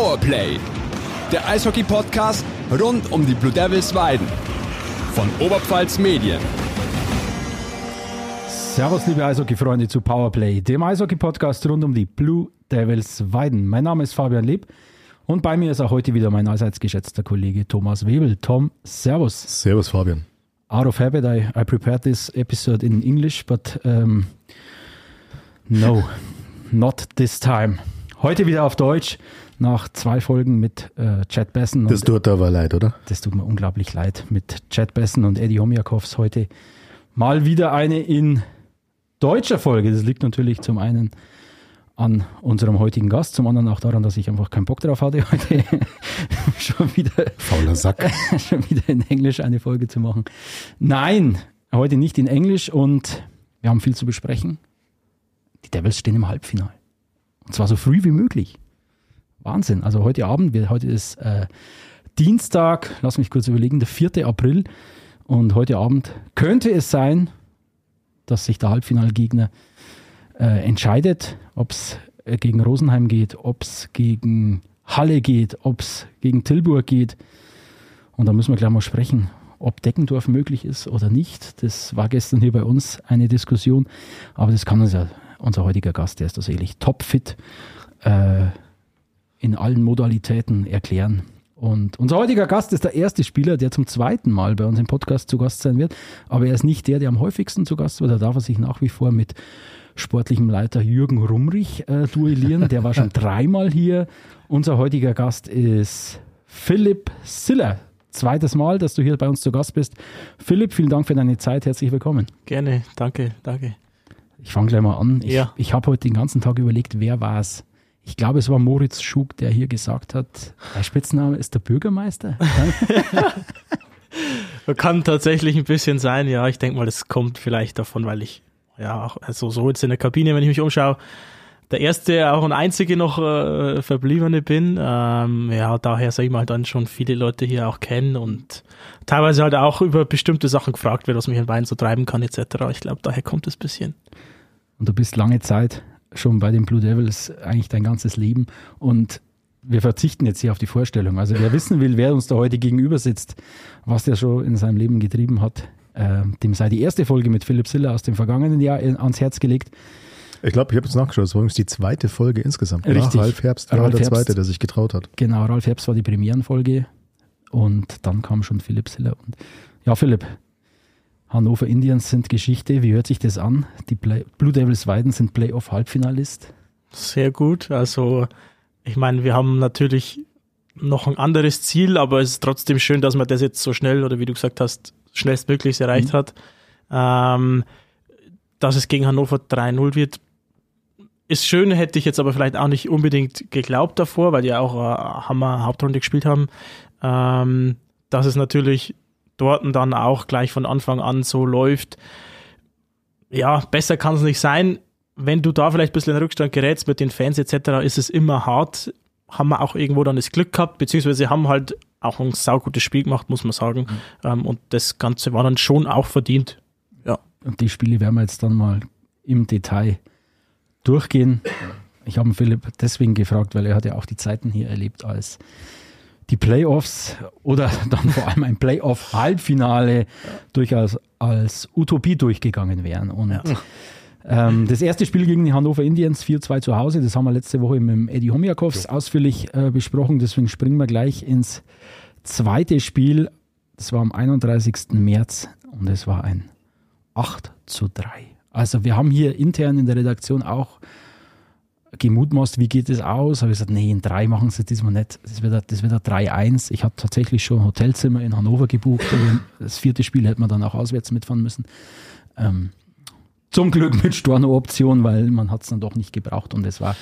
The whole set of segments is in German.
Powerplay, der Eishockey-Podcast rund um die Blue Devils Weiden von Oberpfalz Medien. Servus, liebe Eishockey-Freunde zu Powerplay, dem Eishockey-Podcast rund um die Blue Devils Weiden. Mein Name ist Fabian Leb und bei mir ist auch heute wieder mein allseits geschätzter Kollege Thomas Webel. Tom, Servus. Servus, Fabian. Out of habit, I, I prepared this episode in English, but um, no, not this time. Heute wieder auf Deutsch, nach zwei Folgen mit äh, Chad Bessen. Das tut aber leid, oder? Das tut mir unglaublich leid. Mit Chad Bessen und Eddie Homjakovs heute mal wieder eine in deutscher Folge. Das liegt natürlich zum einen an unserem heutigen Gast, zum anderen auch daran, dass ich einfach keinen Bock drauf hatte, heute schon wieder fauler Sack, schon wieder in Englisch eine Folge zu machen. Nein, heute nicht in Englisch und wir haben viel zu besprechen. Die Devils stehen im Halbfinale. Und zwar so früh wie möglich. Wahnsinn. Also heute Abend, heute ist äh, Dienstag, lass mich kurz überlegen, der 4. April. Und heute Abend könnte es sein, dass sich der Halbfinalgegner äh, entscheidet, ob es äh, gegen Rosenheim geht, ob es gegen Halle geht, ob es gegen Tilburg geht. Und da müssen wir gleich mal sprechen, ob Deckendorf möglich ist oder nicht. Das war gestern hier bei uns eine Diskussion, aber das kann uns ja unser heutiger Gast, der ist das ehrlich topfit äh, in allen Modalitäten erklären. Und unser heutiger Gast ist der erste Spieler, der zum zweiten Mal bei uns im Podcast zu Gast sein wird. Aber er ist nicht der, der am häufigsten zu Gast wird. Da darf er sich nach wie vor mit sportlichem Leiter Jürgen Rumrich äh, duellieren. Der war schon dreimal hier. Unser heutiger Gast ist Philipp Siller. Zweites Mal, dass du hier bei uns zu Gast bist. Philipp, vielen Dank für deine Zeit. Herzlich willkommen. Gerne, danke, danke. Ich fange gleich mal an. Ich, Ja. ich habe heute den ganzen Tag überlegt, wer war es. Ich glaube, es war Moritz Schug, der hier gesagt hat, der Spitzname ist der Bürgermeister. Kann tatsächlich ein bisschen sein, ja. Ich denke mal, das kommt vielleicht davon, weil ich, ja, auch- also so jetzt in der Kabine, wenn ich mich umschaue, der erste, auch und einzige noch äh, Verbliebene bin. Ähm, ja, daher sage ich mal dann schon viele Leute hier auch kennen und teilweise halt auch über bestimmte Sachen gefragt wird, was mich in Wein so treiben kann, etc. Ich glaube, daher kommt es ein bisschen. Und du bist lange Zeit schon bei den Blue Devils, eigentlich dein ganzes Leben. Und wir verzichten jetzt hier auf die Vorstellung. Also wer wissen will, wer uns da heute gegenüber sitzt, was der schon in seinem Leben getrieben hat, äh, dem sei die erste Folge mit Philipp Siller aus dem vergangenen Jahr ans Herz gelegt. Ich glaube, ich habe jetzt nachgeschaut, es war übrigens die zweite Folge insgesamt. Richtig. Nach Ralf Herbst war Ralf der Herbst. zweite, der sich getraut hat. Genau, Ralf Herbst war die Premierenfolge und dann kam schon Philipp Siller. Und ja, Philipp, Hannover Indians sind Geschichte. Wie hört sich das an? Die Play Blue Devils Weiden sind Playoff-Halbfinalist. Sehr gut. Also, ich meine, wir haben natürlich noch ein anderes Ziel, aber es ist trotzdem schön, dass man das jetzt so schnell oder wie du gesagt hast, schnellstmöglich erreicht hat. Ähm, dass es gegen Hannover 3-0 wird, ist schön, hätte ich jetzt aber vielleicht auch nicht unbedingt geglaubt davor, weil die ja auch äh, Hammer Hauptrunde gespielt haben. Ähm, dass es natürlich dort und dann auch gleich von Anfang an so läuft. Ja, besser kann es nicht sein wenn du da vielleicht ein bisschen in Rückstand gerätst mit den Fans etc., ist es immer hart. Haben wir auch irgendwo dann das Glück gehabt, beziehungsweise haben halt auch ein saugutes Spiel gemacht, muss man sagen. Ähm, und das Ganze war dann schon auch verdient. Ja. Und die Spiele werden wir jetzt dann mal im Detail durchgehen. Ich habe Philipp deswegen gefragt, weil er hat ja auch die Zeiten hier erlebt, als die Playoffs oder dann vor allem ein Playoff-Halbfinale durchaus als Utopie durchgegangen wären. Und ähm, das erste Spiel gegen die Hannover Indians 4-2 zu Hause, das haben wir letzte Woche mit Eddie Homjakovs ausführlich äh, besprochen, deswegen springen wir gleich ins zweite Spiel. Das war am 31. März und es war ein 8 zu 3. Also wir haben hier intern in der Redaktion auch gemutmaßt, wie geht es aus? Habe ich gesagt, nee, in 3 machen sie diesmal nicht. Das wird, das wird ein 3-1. Ich habe tatsächlich schon ein Hotelzimmer in Hannover gebucht. Das vierte Spiel hätte man dann auch auswärts mitfahren müssen. Ähm, zum Glück mit Storno-Option, weil man hat es dann doch nicht gebraucht und es war,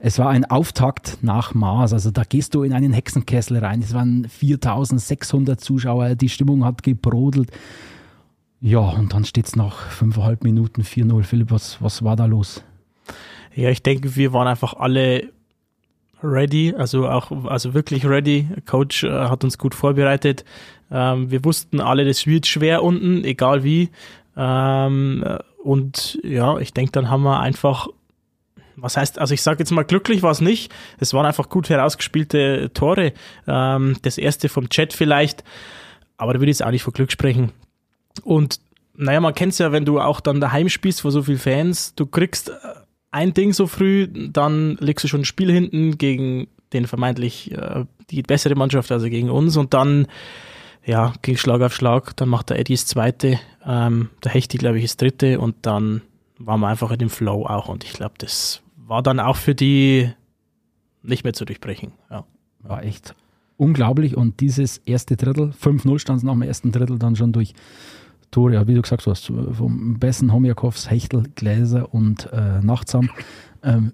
es war ein Auftakt nach Maß. Also da gehst du in einen Hexenkessel rein. Es waren 4600 Zuschauer, die Stimmung hat gebrodelt. Ja, und dann steht es nach fünfeinhalb Minuten 4-0. Philipp, was, was war da los? Ja, ich denke, wir waren einfach alle ready, also auch, also wirklich ready. Coach äh, hat uns gut vorbereitet. Ähm, wir wussten alle, das wird schwer unten, egal wie. Ähm, äh, und ja, ich denke, dann haben wir einfach was heißt, also ich sage jetzt mal, glücklich war es nicht. Es waren einfach gut herausgespielte Tore. Ähm, das erste vom Chat vielleicht, aber da würde ich jetzt auch nicht von Glück sprechen. Und naja, man kennt es ja, wenn du auch dann daheim spielst vor so vielen Fans, du kriegst äh, ein Ding so früh, dann legst du schon ein Spiel hinten gegen den vermeintlich äh, die bessere Mannschaft, also gegen uns, und dann ja, ging Schlag auf Schlag, dann macht der Eddie das zweite, ähm, der Hechti, glaube ich, das dritte. Und dann waren wir einfach in dem Flow auch. Und ich glaube, das war dann auch für die nicht mehr zu durchbrechen. Ja. War echt unglaublich. Und dieses erste Drittel, 5-0 stand es nach dem ersten Drittel dann schon durch Tore, ja, wie du gesagt hast, vom Bessen, Homjakovs, Hechtel, Gläser und äh, Nachtsam. Ähm,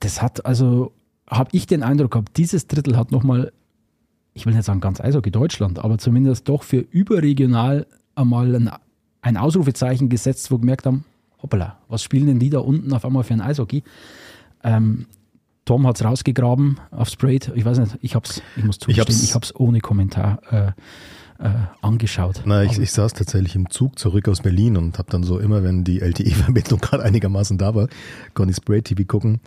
das hat also, habe ich den Eindruck gehabt, dieses Drittel hat nochmal, ich will nicht sagen ganz Eishockey Deutschland, aber zumindest doch für überregional einmal ein, ein Ausrufezeichen gesetzt, wo gemerkt haben, hoppala, was spielen denn die da unten auf einmal für ein Eishockey? Ähm, Tom hat es rausgegraben auf Sprayed. Ich weiß nicht, ich hab's, ich muss zugestehen, ich, habe es ohne Kommentar äh, äh, angeschaut. Na, ich, ich saß tatsächlich im Zug zurück aus Berlin und habe dann so immer, wenn die LTE-Verbindung gerade einigermaßen da war, konnte ich Spray TV gucken.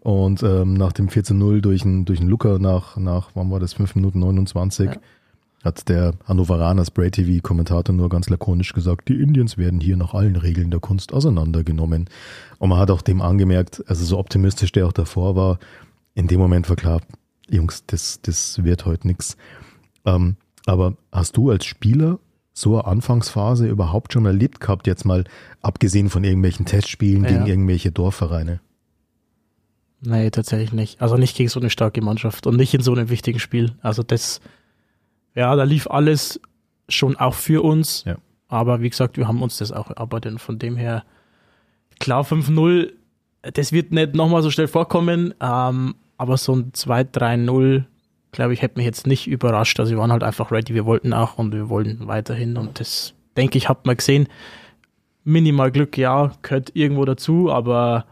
Und ähm, nach dem 14-0 durch einen durch Looker nach, nach, wann war das, 5 Minuten 29, ja hat der Hannoveraner Spray TV-Kommentator nur ganz lakonisch gesagt, die Indians werden hier nach allen Regeln der Kunst auseinandergenommen. Und man hat auch dem angemerkt, also so optimistisch der auch davor war, in dem Moment war klar, Jungs, das, das wird heute nichts. Ähm, aber hast du als Spieler so eine Anfangsphase überhaupt schon erlebt gehabt, jetzt mal abgesehen von irgendwelchen Testspielen ja. gegen irgendwelche Dorfvereine? Nee, tatsächlich nicht. Also nicht gegen so eine starke Mannschaft und nicht in so einem wichtigen Spiel. Also das, ja, da lief alles schon auch für uns. Ja. Aber wie gesagt, wir haben uns das auch erarbeitet. Und von dem her, klar, 5-0, das wird nicht nochmal so schnell vorkommen. Ähm, aber so ein 2-3-0, glaube ich, hätte mich jetzt nicht überrascht. Also wir waren halt einfach ready. Wir wollten auch und wir wollten weiterhin. Und das, denke ich, hat man gesehen. Minimal Glück, ja, gehört irgendwo dazu. Aber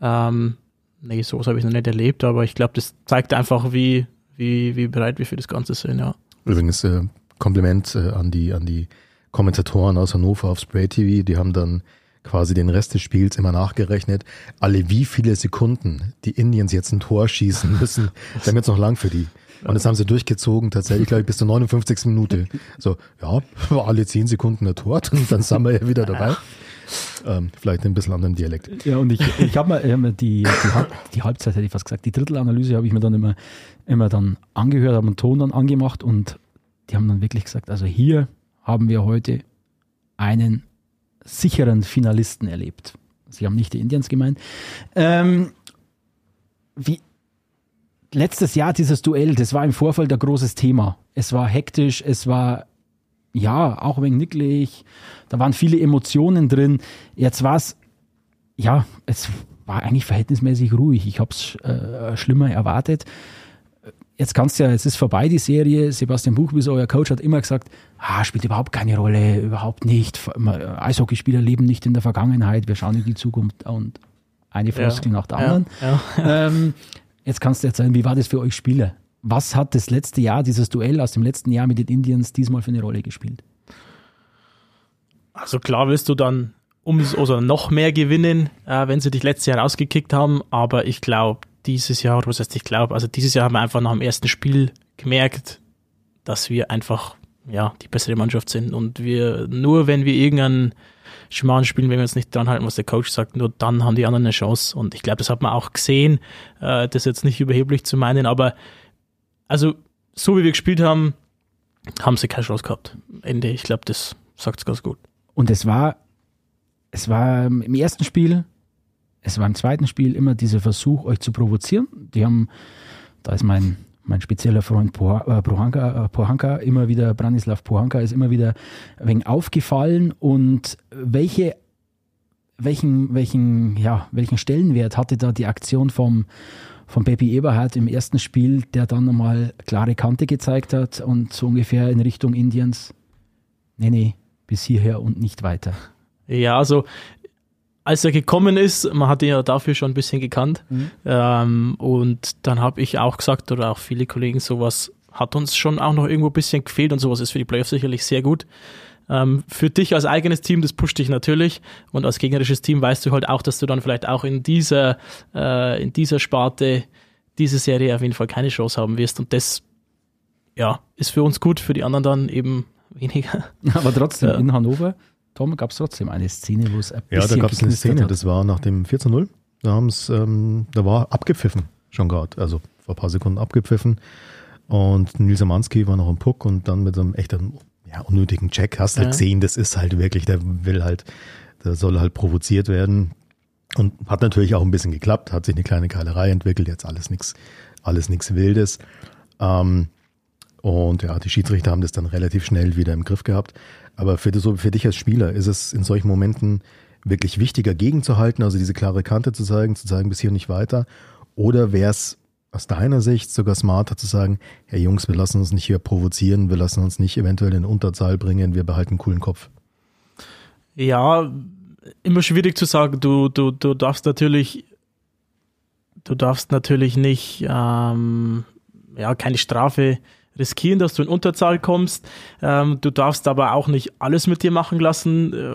ähm, nee, sowas habe ich noch nicht erlebt. Aber ich glaube, das zeigt einfach, wie, wie, wie bereit wir für das Ganze sind, ja. Übrigens äh, Kompliment äh, an die an die Kommentatoren aus Hannover auf Spray TV. Die haben dann quasi den Rest des Spiels immer nachgerechnet. Alle wie viele Sekunden die Indians jetzt ein Tor schießen müssen. Wir haben jetzt noch lang für die. Und das haben sie durchgezogen, tatsächlich, glaube ich, bis zur 59. Minute. So, ja, war alle 10 Sekunden ein Tor, und dann sind wir ja wieder dabei. Ähm, vielleicht ein bisschen anderen Dialekt. Ja, und ich, ich habe mir hab die, die, die, Halbzeit, hätte ich fast gesagt, die Drittelanalyse habe ich mir dann immer, immer dann angehört, habe einen Ton dann angemacht und die haben dann wirklich gesagt, also hier haben wir heute einen sicheren Finalisten erlebt. Sie haben nicht die Indians gemeint. Ähm, wie, letztes Jahr dieses Duell, das war im Vorfeld ein großes Thema. Es war hektisch, es war ja, auch ein wenig nicklig. Da waren viele Emotionen drin. Jetzt war es, ja, es war eigentlich verhältnismäßig ruhig. Ich habe es äh, schlimmer erwartet. Jetzt kannst du ja, es ist vorbei, die Serie. Sebastian Buchbies, euer Coach, hat immer gesagt, ah, spielt überhaupt keine Rolle, überhaupt nicht. Eishockeyspieler leben nicht in der Vergangenheit, wir schauen in die Zukunft und eine Floskel ja, nach der anderen. Ja, ja. Ähm, jetzt kannst du erzählen, wie war das für euch Spieler? Was hat das letzte Jahr, dieses Duell aus dem letzten Jahr mit den Indians diesmal für eine Rolle gespielt? Also klar wirst du dann umso also noch mehr gewinnen, äh, wenn sie dich letztes Jahr rausgekickt haben, aber ich glaube, dieses Jahr, was heißt ich glaube, also dieses Jahr haben wir einfach nach dem ersten Spiel gemerkt, dass wir einfach ja, die bessere Mannschaft sind und wir nur wenn wir irgendeinen Schmarrn spielen, wenn wir uns nicht dran halten, was der Coach sagt, nur dann haben die anderen eine Chance und ich glaube, das hat man auch gesehen, äh, das jetzt nicht überheblich zu meinen, aber also, so wie wir gespielt haben, haben sie keine Chance gehabt. Ende, ich glaube, das sagt es ganz gut. Und es war, es war im ersten Spiel, es war im zweiten Spiel immer dieser Versuch, euch zu provozieren. Die haben, da ist mein, mein spezieller Freund äh, Pohanka, äh, Pohanka immer wieder, Branislav Pohanka ist immer wieder ein wenig aufgefallen und welche welchen, welchen, ja, welchen Stellenwert hatte da die Aktion vom, von Baby Eberhard im ersten Spiel, der dann nochmal klare Kante gezeigt hat und so ungefähr in Richtung Indiens. Nee, nee, bis hierher und nicht weiter. Ja, also als er gekommen ist, man hat ihn ja dafür schon ein bisschen gekannt. Mhm. Ähm, und dann habe ich auch gesagt, oder auch viele Kollegen, sowas hat uns schon auch noch irgendwo ein bisschen gefehlt und sowas ist für die Playoffs sicherlich sehr gut. Ähm, für dich als eigenes Team, das pusht dich natürlich und als gegnerisches Team weißt du halt auch, dass du dann vielleicht auch in dieser, äh, in dieser Sparte diese Serie auf jeden Fall keine Chance haben wirst und das ja, ist für uns gut, für die anderen dann eben weniger. Aber trotzdem, Ja. in Hannover, Tom, gab es trotzdem eine Szene, wo es ein Ja, da gab es eine Szene, hat. das war nach dem 4 zu 0. Da haben's, ähm, da war abgepfiffen schon gerade, also vor ein paar Sekunden abgepfiffen. Und Nils Amanski war noch im Puck und dann mit so einem echten, ja, unnötigen Check hast du halt Ja. gesehen, das ist halt wirklich, der will halt, der soll halt provoziert werden. Und hat natürlich auch ein bisschen geklappt, hat sich eine kleine Keilerei entwickelt, jetzt alles nichts, alles nichts Wildes. Ähm, und ja, die Schiedsrichter haben das dann relativ schnell wieder im Griff gehabt. Aber für, so, für dich als Spieler ist es in solchen Momenten wirklich wichtiger, gegenzuhalten, also diese klare Kante zu zeigen, zu sagen, bis hier nicht weiter? Oder wäre es aus deiner Sicht sogar smarter zu sagen, hey Jungs, wir lassen uns nicht hier provozieren, wir lassen uns nicht eventuell in Unterzahl bringen, wir behalten einen coolen Kopf. Ja, immer schwierig zu sagen. Du, du, du darfst natürlich, du darfst natürlich nicht, ähm, ja, keine Strafe riskieren, dass du in Unterzahl kommst. Ähm, du darfst aber auch nicht alles mit dir machen lassen. Äh,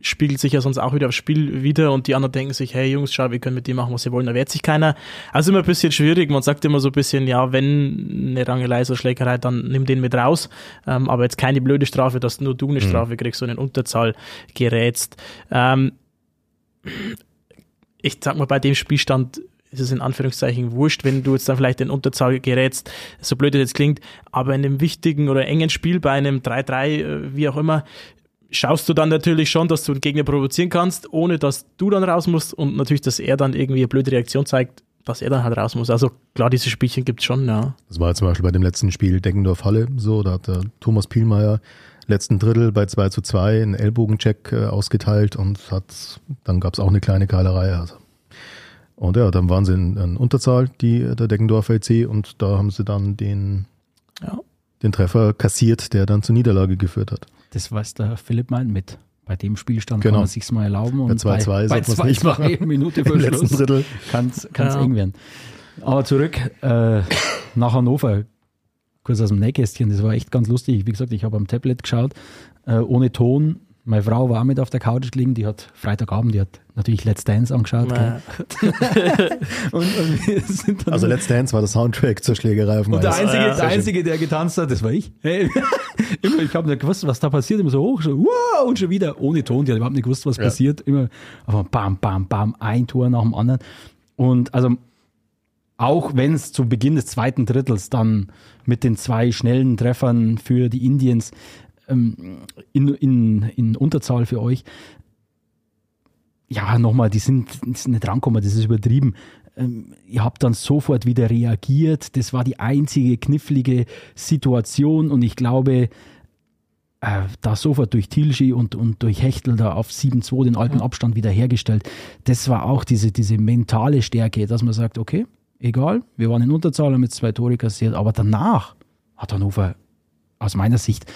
spiegelt sich ja sonst auch wieder aufs Spiel wieder und die anderen denken sich, hey Jungs, schau, wir können mit dir machen, was wir wollen, da wehrt sich keiner. Also immer ein bisschen schwierig. Man sagt immer so ein bisschen, ja, wenn eine Rangelei so Schlägerei, dann nimm den mit raus. Ähm, aber jetzt keine blöde Strafe, dass nur du eine Strafe kriegst und in Unterzahl gerätst. Ähm, ich sag mal, bei dem Spielstand ist es in Anführungszeichen wurscht, wenn du jetzt dann vielleicht in Unterzahl gerätst, so blöd es jetzt klingt, aber in einem wichtigen oder engen Spiel bei einem 3-3, äh, wie auch immer, schaust du dann natürlich schon, dass du den Gegner provozieren kannst, ohne dass du dann raus musst und natürlich, dass er dann irgendwie eine blöde Reaktion zeigt, dass er dann halt raus muss. Also klar, diese Spielchen gibt's schon, ja. Das war zum Beispiel bei dem letzten Spiel Deggendorf-Halle so, da hat der Thomas Pielmeier letzten Drittel bei 2 zu 2 einen Ellbogencheck äh, ausgeteilt und hat, dann gab es auch eine kleine Keilerei. Also. Und ja, dann waren sie in, in Unterzahl, die, der Deggendorf LC, und da haben sie dann den, Ja. den Treffer kassiert, der dann zur Niederlage geführt hat. Das weiß der Philipp meint mit. Bei dem Spielstand Genau. kann man sich's mal erlauben. Und Bei 2-2 bei, bei nicht 2-2 machen. Minute Im vor letzten Schluss Drittel. kann es Ja. eng werden. Aber zurück äh, nach Hannover, kurz aus dem Nähkästchen, das war echt ganz lustig. Wie gesagt, ich habe am Tablet geschaut, äh, ohne Ton. Meine Frau war mit auf der Couch gelegen, die hat Freitagabend, die hat natürlich Let's Dance angeschaut. gell? Und, und wir sind dann Also Let's Dance war der Soundtrack zur Schlägerei auf dem und der. Einzige, Ja, der. Einzige der getanzt hat, das war ich. Hey, immer, ich habe nicht gewusst, was da passiert. Immer so hoch, so, wow, und schon wieder ohne Ton. Die hat überhaupt nicht gewusst, was Ja. passiert. Immer aber bam, bam, bam, ein Tor nach dem anderen. Und also auch wenn es zu Beginn des zweiten Drittels dann mit den zwei schnellen Treffern für die Indians ähm, in, in, in Unterzahl für euch, ja, nochmal, die sind, sind nicht rankommen, das ist übertrieben. Ähm, ihr habt dann sofort wieder reagiert. Das war die einzige knifflige Situation und ich glaube, äh, da sofort durch Tilschi und, und durch Hechtel da auf 7-2 den alten Abstand wieder hergestellt. Das war auch diese, diese mentale Stärke, dass man sagt, okay, egal, wir waren in Unterzahl, haben jetzt zwei Tore kassiert, aber danach hat Hannover aus meiner Sicht,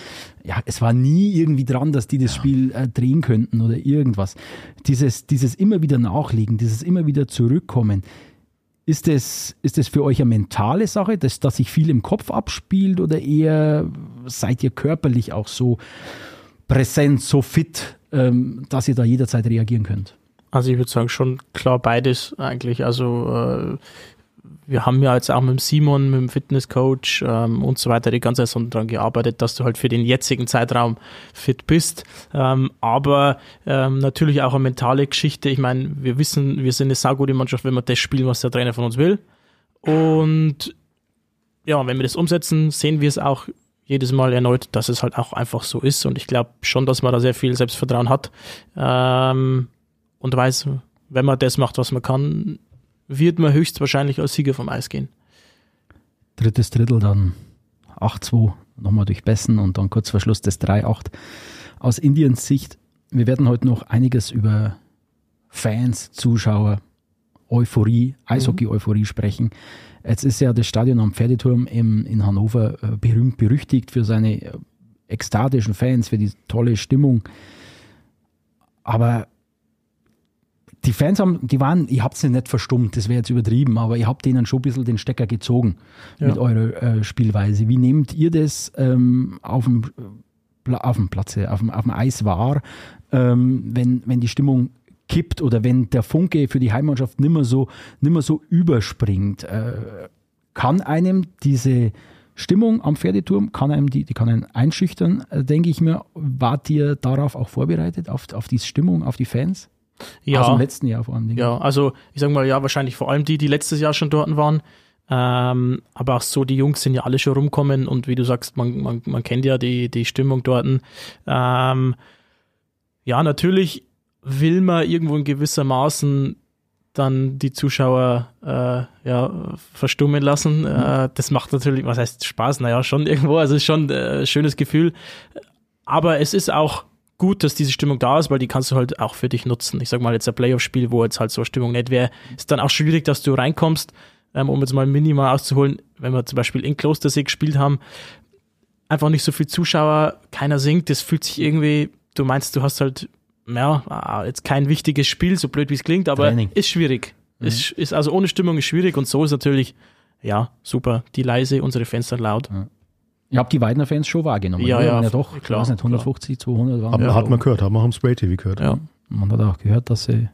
ja, es war nie irgendwie dran, dass die das Spiel äh, drehen könnten oder irgendwas. Dieses, dieses immer wieder nachlegen, dieses immer wieder zurückkommen, ist das, ist das für euch eine mentale Sache, dass, dass sich viel im Kopf abspielt oder eher seid ihr körperlich auch so präsent, so fit, ähm, dass ihr da jederzeit reagieren könnt? Also ich würde sagen, schon klar beides eigentlich. Also äh, wir haben ja jetzt auch mit dem Simon, mit dem Fitnesscoach ähm, und so weiter die ganze Zeit daran gearbeitet, dass du halt für den jetzigen Zeitraum fit bist. Ähm, aber ähm, natürlich auch eine mentale Geschichte. Ich meine, wir wissen, wir sind eine saugute Mannschaft, wenn wir das spielen, was der Trainer von uns will. Und ja, wenn wir das umsetzen, sehen wir es auch jedes Mal erneut, dass es halt auch einfach so ist. Und ich glaube schon, dass man da sehr viel Selbstvertrauen hat ähm, und weiß, wenn man das macht, was man kann, wird man höchstwahrscheinlich als Sieger vom Eis gehen. Drittes Drittel dann 8-2, nochmal durch Bessen und dann kurz vor Schluss das 3-8. Aus Indiens Sicht, wir werden heute noch einiges über Fans, Zuschauer, Euphorie, Eishockey-Euphorie sprechen. Jetzt ist ja das Stadion am Pferdeturm im, in Hannover äh, berühmt berüchtigt für seine äh, ekstatischen Fans, für die tolle Stimmung. Aber die Fans haben, die waren, ihr habt sie nicht verstummt, das wäre jetzt übertrieben, aber ihr habt denen schon ein bisschen den Stecker gezogen Ja. mit eurer äh, Spielweise. Wie nehmt ihr das ähm, auf dem auf dem Platze, auf dem, auf dem Eis war, ähm, wenn, wenn die Stimmung kippt oder wenn der Funke für die Heimmannschaft nimmer so, nimmer so überspringt. Äh, kann einem diese Stimmung am Pferdeturm, kann einem die, die kann einen einschüchtern, äh, denke ich mir. Wart ihr darauf auch vorbereitet, auf, auf die Stimmung, auf die Fans? Ja. Aus dem letzten Jahr vor allem. Ja, also ich sage mal, ja, wahrscheinlich vor allem die, die letztes Jahr schon dort waren. Ähm, aber auch so, die Jungs sind ja alle schon rumkommen und wie du sagst, man, man, man kennt ja die, die Stimmung dort. Ähm, ja, natürlich will man irgendwo in gewissermaßen dann die Zuschauer äh, ja, verstummen lassen. Mhm. Äh, das macht natürlich, was heißt Spaß? Naja, schon irgendwo, also ist schon äh, ein schönes Gefühl. Aber es ist auch gut, dass diese Stimmung da ist, weil die kannst du halt auch für dich nutzen. Ich sag mal, jetzt ein Playoff-Spiel, wo jetzt halt so eine Stimmung nicht wäre, ist dann auch schwierig, dass du reinkommst, ähm, um jetzt mal minimal auszuholen, wenn wir zum Beispiel in Klostersee gespielt haben, einfach nicht so viel Zuschauer, keiner singt, das fühlt sich irgendwie, du meinst, du hast halt, ja, ah, jetzt kein wichtiges Spiel, so blöd wie es klingt, aber Training. ist schwierig. Mhm. Ist, ist also ohne Stimmung ist schwierig und so ist natürlich, ja, super, die leise, unsere Fenster laut. Ich habe die Weidner Fans schon wahrgenommen. Ja, oder? ja, ja doch, ich klar, weiß nicht, 150, 200 waren. Hat, wir hat man gehört, hat man im Spray TV gehört. Ja. Man hat auch gehört, dass sie ein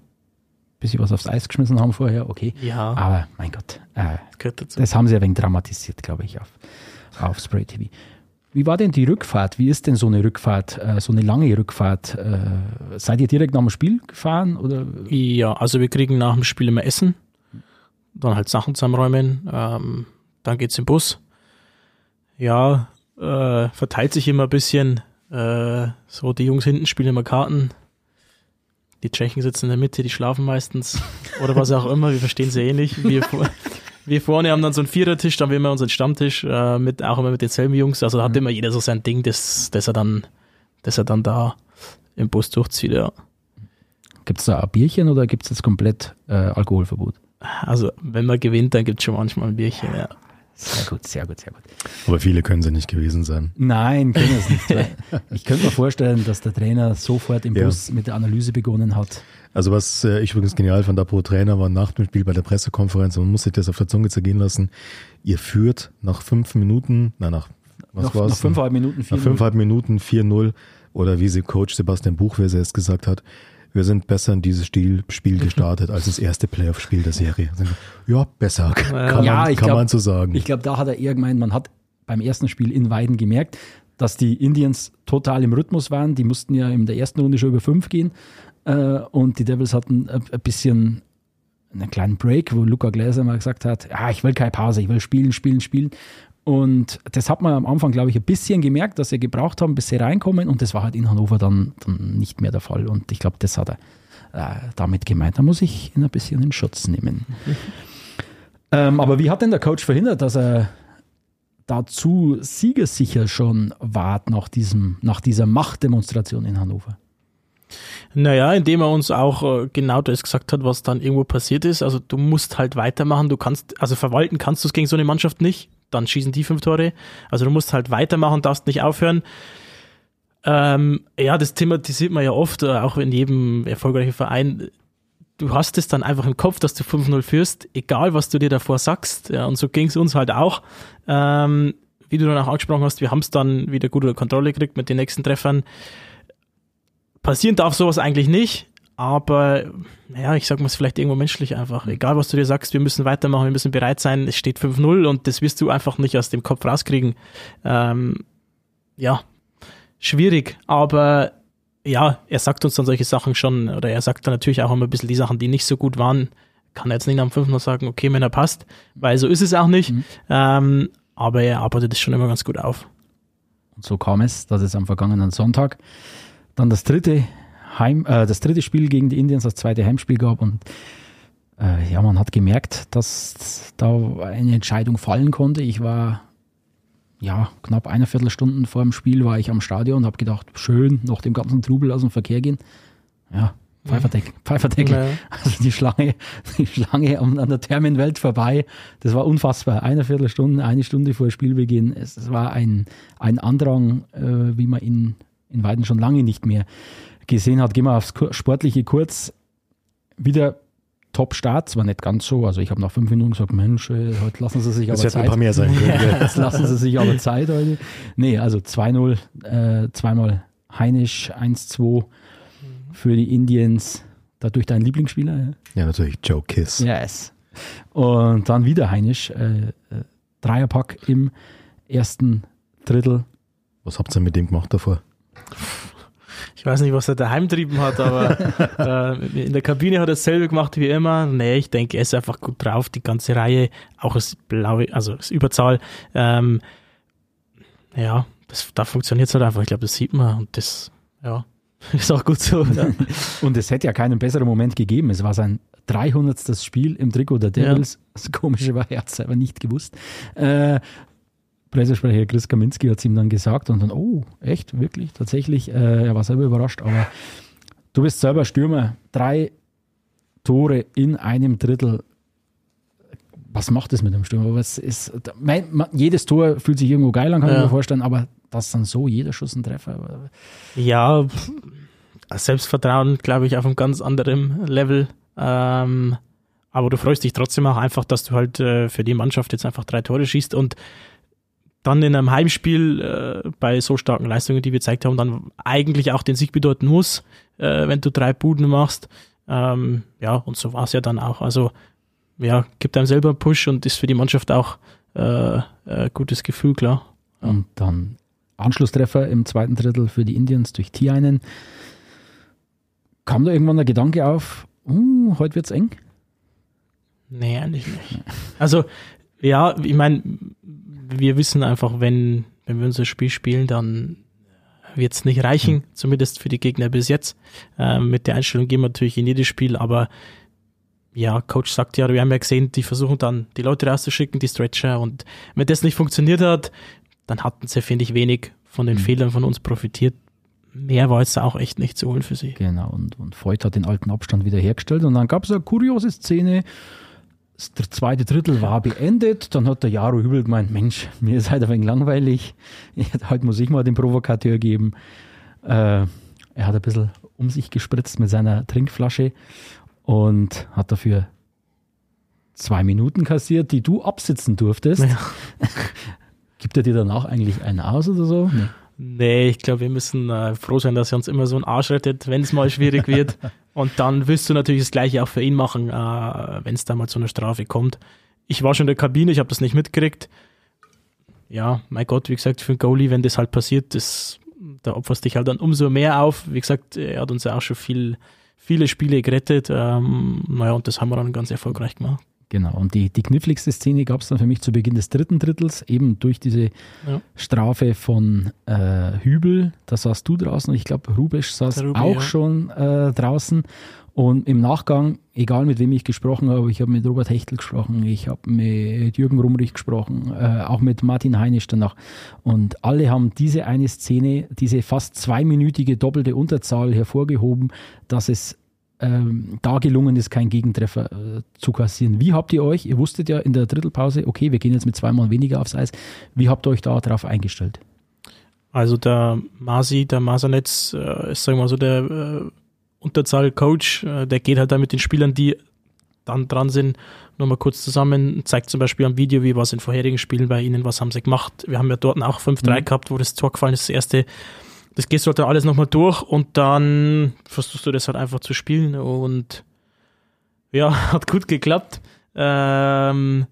bisschen was aufs Eis geschmissen haben vorher, okay. Ja, Aber mein Gott, äh, das das haben sie ein wenig dramatisiert, glaube ich, auf, auf Spray TV. Wie war denn die Rückfahrt? Wie ist denn so eine Rückfahrt, äh, so eine lange Rückfahrt? Äh, seid ihr direkt nach dem Spiel gefahren? Oder? Ja, also wir kriegen nach dem Spiel immer Essen, dann halt Sachen zusammenräumen, ähm, dann geht's im Bus. Ja, äh, verteilt sich immer ein bisschen. Äh, so, die Jungs hinten spielen immer Karten. Die Tschechen sitzen in der Mitte, die schlafen meistens. Oder was auch immer, wir verstehen sie eh nicht. Wir, wir vorne haben dann so einen Vierertisch, dann haben wir immer unseren Stammtisch, äh, mit, auch immer mit denselben Jungs. Also da hat immer jeder so sein Ding, das, das er dann, das er dann da im Bus durchzieht, ja. Gibt es da ein Bierchen oder gibt es jetzt komplett äh, Alkoholverbot? Also, wenn man gewinnt, dann gibt es schon manchmal ein Bierchen, ja. Sehr gut, sehr gut, sehr gut. Aber viele können sie nicht gewesen sein. Nein, können es nicht. ich könnte mir vorstellen, dass der Trainer sofort im Ja. Bus mit der Analyse begonnen hat. Also was äh, ich übrigens genial fand, apropos Trainer, war nach dem Spiel bei der Pressekonferenz, man muss sich das auf der Zunge zergehen lassen, ihr führt nach fünf Minuten, na nach, was nach, war's? nach fünfeinhalb Minuten, vier Nach fünfeinhalb Minuten 4-0 oder wie sie Coach Sebastian Buchwese es gesagt hat, wir sind besser in dieses Spiel, Spiel gestartet als das erste Playoff-Spiel der Serie. Ja, besser, kann, Ja, man, ich kann glaub- man so sagen. Ich glaube, da hat er eher gemeint, man hat beim ersten Spiel in Weiden gemerkt, dass die Indians total im Rhythmus waren. Die mussten ja in der ersten Runde schon über fünf gehen. Äh, und die Devils hatten ein bisschen einen kleinen Break, wo Luca Gläser mal gesagt hat, ja, ich will keine Pause, ich will spielen, spielen, spielen. Und das hat man am Anfang, glaube ich, ein bisschen gemerkt, dass sie gebraucht haben, bis sie reinkommen. Und das war halt in Hannover dann, dann nicht mehr der Fall. Und ich glaube, das hat er äh, damit gemeint. Da muss ich ihn ein bisschen in Schutz nehmen. ähm, aber wie hat denn der Coach verhindert, dass er dazu siegessicher schon wart nach, diesem, nach dieser Machtdemonstration in Hannover? Naja, indem er uns auch äh, genau das gesagt hat, was dann irgendwo passiert ist. Also du musst halt weitermachen, du kannst, also verwalten kannst du es gegen so eine Mannschaft nicht, dann schießen die fünf Tore. Also du musst halt weitermachen, darfst nicht aufhören. Ähm, ja, das thematisiert man ja oft, äh, auch in jedem erfolgreichen Verein. Du hast es dann einfach im Kopf, dass du 5-0 führst, egal was du dir davor sagst. Ja, und so ging es uns halt auch. Ähm, wie du dann auch angesprochen hast, wir haben es dann wieder gut unter Kontrolle gekriegt mit den nächsten Treffern. Passieren darf sowas eigentlich nicht, aber ja, ich sag mal es vielleicht irgendwo menschlich einfach. Egal was du dir sagst, wir müssen weitermachen, wir müssen bereit sein, es steht 5-0 und das wirst du einfach nicht aus dem Kopf rauskriegen. Ähm, ja, schwierig, aber ja, er sagt uns dann solche Sachen schon, oder er sagt dann natürlich auch immer ein bisschen die Sachen, die nicht so gut waren. Kann er jetzt nicht am 5 noch sagen, okay, wenn er passt, weil so ist es auch nicht. Mhm. Ähm, aber er arbeitet es schon immer ganz gut auf. Und so kam es, dass es am vergangenen Sonntag dann das dritte Heim, äh, das dritte Spiel gegen die Indians, das zweite Heimspiel gab und äh, ja, man hat gemerkt, dass da eine Entscheidung fallen konnte. Ich war ja knapp eine Viertelstunde vor dem Spiel war ich am Stadion und habe gedacht, schön, nach dem ganzen Trubel aus dem Verkehr gehen. Ja, Pfeiferdeckel, Pfeiferdeckel. Ja. Also die Schlange, die Schlange an der Thermenwelt vorbei. Das war unfassbar. Eine Viertelstunde, eine Stunde vor Spielbeginn. Es, es war ein, ein Andrang, äh, wie man ihn in Weiden schon lange nicht mehr gesehen hat. Gehen wir aufs Sportliche kurz. Wieder Top-Start, zwar nicht ganz so, also ich habe nach fünf Minuten gesagt, Mensch, heute lassen sie sich Das aber hätten ein Zeit. paar mehr sein können. gell? Jetzt lassen sie sich aber Zeit heute. Nee, also 2-0, äh, zweimal Heinisch, 1-2 für die Indians. Dadurch dein Lieblingsspieler? Ja, natürlich Joe Kiss. Ja. Yes. Und dann wieder Heinisch. Äh, äh, Dreierpack im ersten Drittel. Was habt ihr mit dem gemacht davor? Ich weiß nicht, was er daheim trieben hat, aber äh, in der Kabine hat er dasselbe gemacht wie immer. Nee, ich denke, er ist einfach gut drauf. Die ganze Reihe, auch das blaue, also das Überzahl. Ähm, ja, das, da funktioniert es halt einfach. Ich glaube, das sieht man und das, ja, ist auch gut so. Ja. Und es hätte ja keinen besseren Moment gegeben. Es war sein 300. Spiel im Trikot der Devils. Das Komische war, er hat es selber nicht gewusst. Äh, Pressesprecher Chris Kaminski hat es ihm dann gesagt und dann, oh, echt, wirklich, tatsächlich. Äh, er war selber überrascht, aber du bist selber Stürmer. Drei Tore in einem Drittel. Was macht das mit dem Stürmer? Was ist, mein, man, jedes Tor fühlt sich irgendwo geil an, kann ich Ja. mir vorstellen, aber das dann so, jeder Schuss ein Treffer. Ja, Selbstvertrauen, glaube ich, auf einem ganz anderen Level. Ähm, aber du freust dich trotzdem auch einfach, dass du halt äh, für die Mannschaft jetzt einfach drei Tore schießt und dann in einem Heimspiel äh, bei so starken Leistungen, die wir gezeigt haben, dann eigentlich auch den Sieg bedeuten muss, äh, wenn du drei Buden machst. Ähm, ja, und so war es ja dann auch. Also, ja, gibt einem selber einen Push und ist für die Mannschaft auch äh, äh, gutes Gefühl, klar. Und dann Anschlusstreffer im zweiten Drittel für die Indians durch Tiainen. Kam da irgendwann der Gedanke auf, uh, heute wird's eng? Nee, eigentlich nicht. Also, ja, ich meine, wir wissen einfach, wenn, wenn wir unser Spiel spielen, dann wird es nicht reichen, zumindest für die Gegner bis jetzt. Ähm, mit der Einstellung gehen wir natürlich in jedes Spiel, aber ja, Coach sagt ja, wir haben ja gesehen, die versuchen dann die Leute rauszuschicken, die Stretcher und wenn das nicht funktioniert hat, dann hatten sie, finde ich, wenig von den Mhm. Fehlern von uns profitiert. Mehr war jetzt auch echt nicht zu holen für sie. Genau, und, und Voigt hat den alten Abstand wieder hergestellt und dann gab es eine kuriose Szene. Das zweite Drittel war beendet, dann hat der Jaro Hübel gemeint, Mensch, mir ist halt ein wenig langweilig, heute muss ich mal den Provokateur geben. Äh, er hat ein bisschen um sich gespritzt mit seiner Trinkflasche und hat dafür zwei Minuten kassiert, die du absitzen durftest. Ja. Gibt er dir danach eigentlich einen aus oder so? Nee. Nee, ich glaube, wir müssen äh, froh sein, dass er uns immer so einen Arsch rettet, wenn es mal schwierig wird. Und dann wirst du natürlich das Gleiche auch für ihn machen, äh, wenn es da mal zu einer Strafe kommt. Ich war schon in der Kabine, ich habe das nicht mitgekriegt. Ja, mein Gott, wie gesagt, für einen Goalie, wenn das halt passiert, das, da opferst dich halt dann umso mehr auf. Wie gesagt, er hat uns ja auch schon viel, viele Spiele gerettet. Ähm, naja, und das haben wir dann ganz erfolgreich gemacht. Genau, und die, die kniffligste Szene gab es dann für mich zu Beginn des dritten Drittels, eben durch diese Ja. Strafe von äh, Hübel. Da saß du draußen und ich glaube, Rubisch saß Rubi, auch ja. schon äh, draußen. Und im Nachgang, egal mit wem ich gesprochen habe, ich habe mit Robert Hechtel gesprochen, ich habe mit Jürgen Rumrich gesprochen, äh, auch mit Martin Heinisch danach. Und alle haben diese eine Szene, diese fast zweiminütige doppelte Unterzahl hervorgehoben, dass es ähm, da gelungen ist, keinen Gegentreffer äh, zu kassieren. Wie habt ihr euch, ihr wusstet ja in der Drittelpause, okay, wir gehen jetzt mit zweimal weniger aufs Eis, wie habt ihr euch da darauf eingestellt? Also der Masi, der Masernetz, äh, ist sagen wir mal so der äh, Unterzahl-Coach, äh, der geht halt da mit den Spielern, die dann dran sind, nochmal kurz zusammen, zeigt zum Beispiel am Video, wie war es in vorherigen Spielen bei ihnen, was haben sie gemacht. Wir haben ja dort auch 5-3 Mhm. gehabt, wo das Tor gefallen ist, das erste. Das gehst du halt dann alles nochmal durch und dann versuchst du das halt einfach zu spielen und ja, hat gut geklappt. Ähm,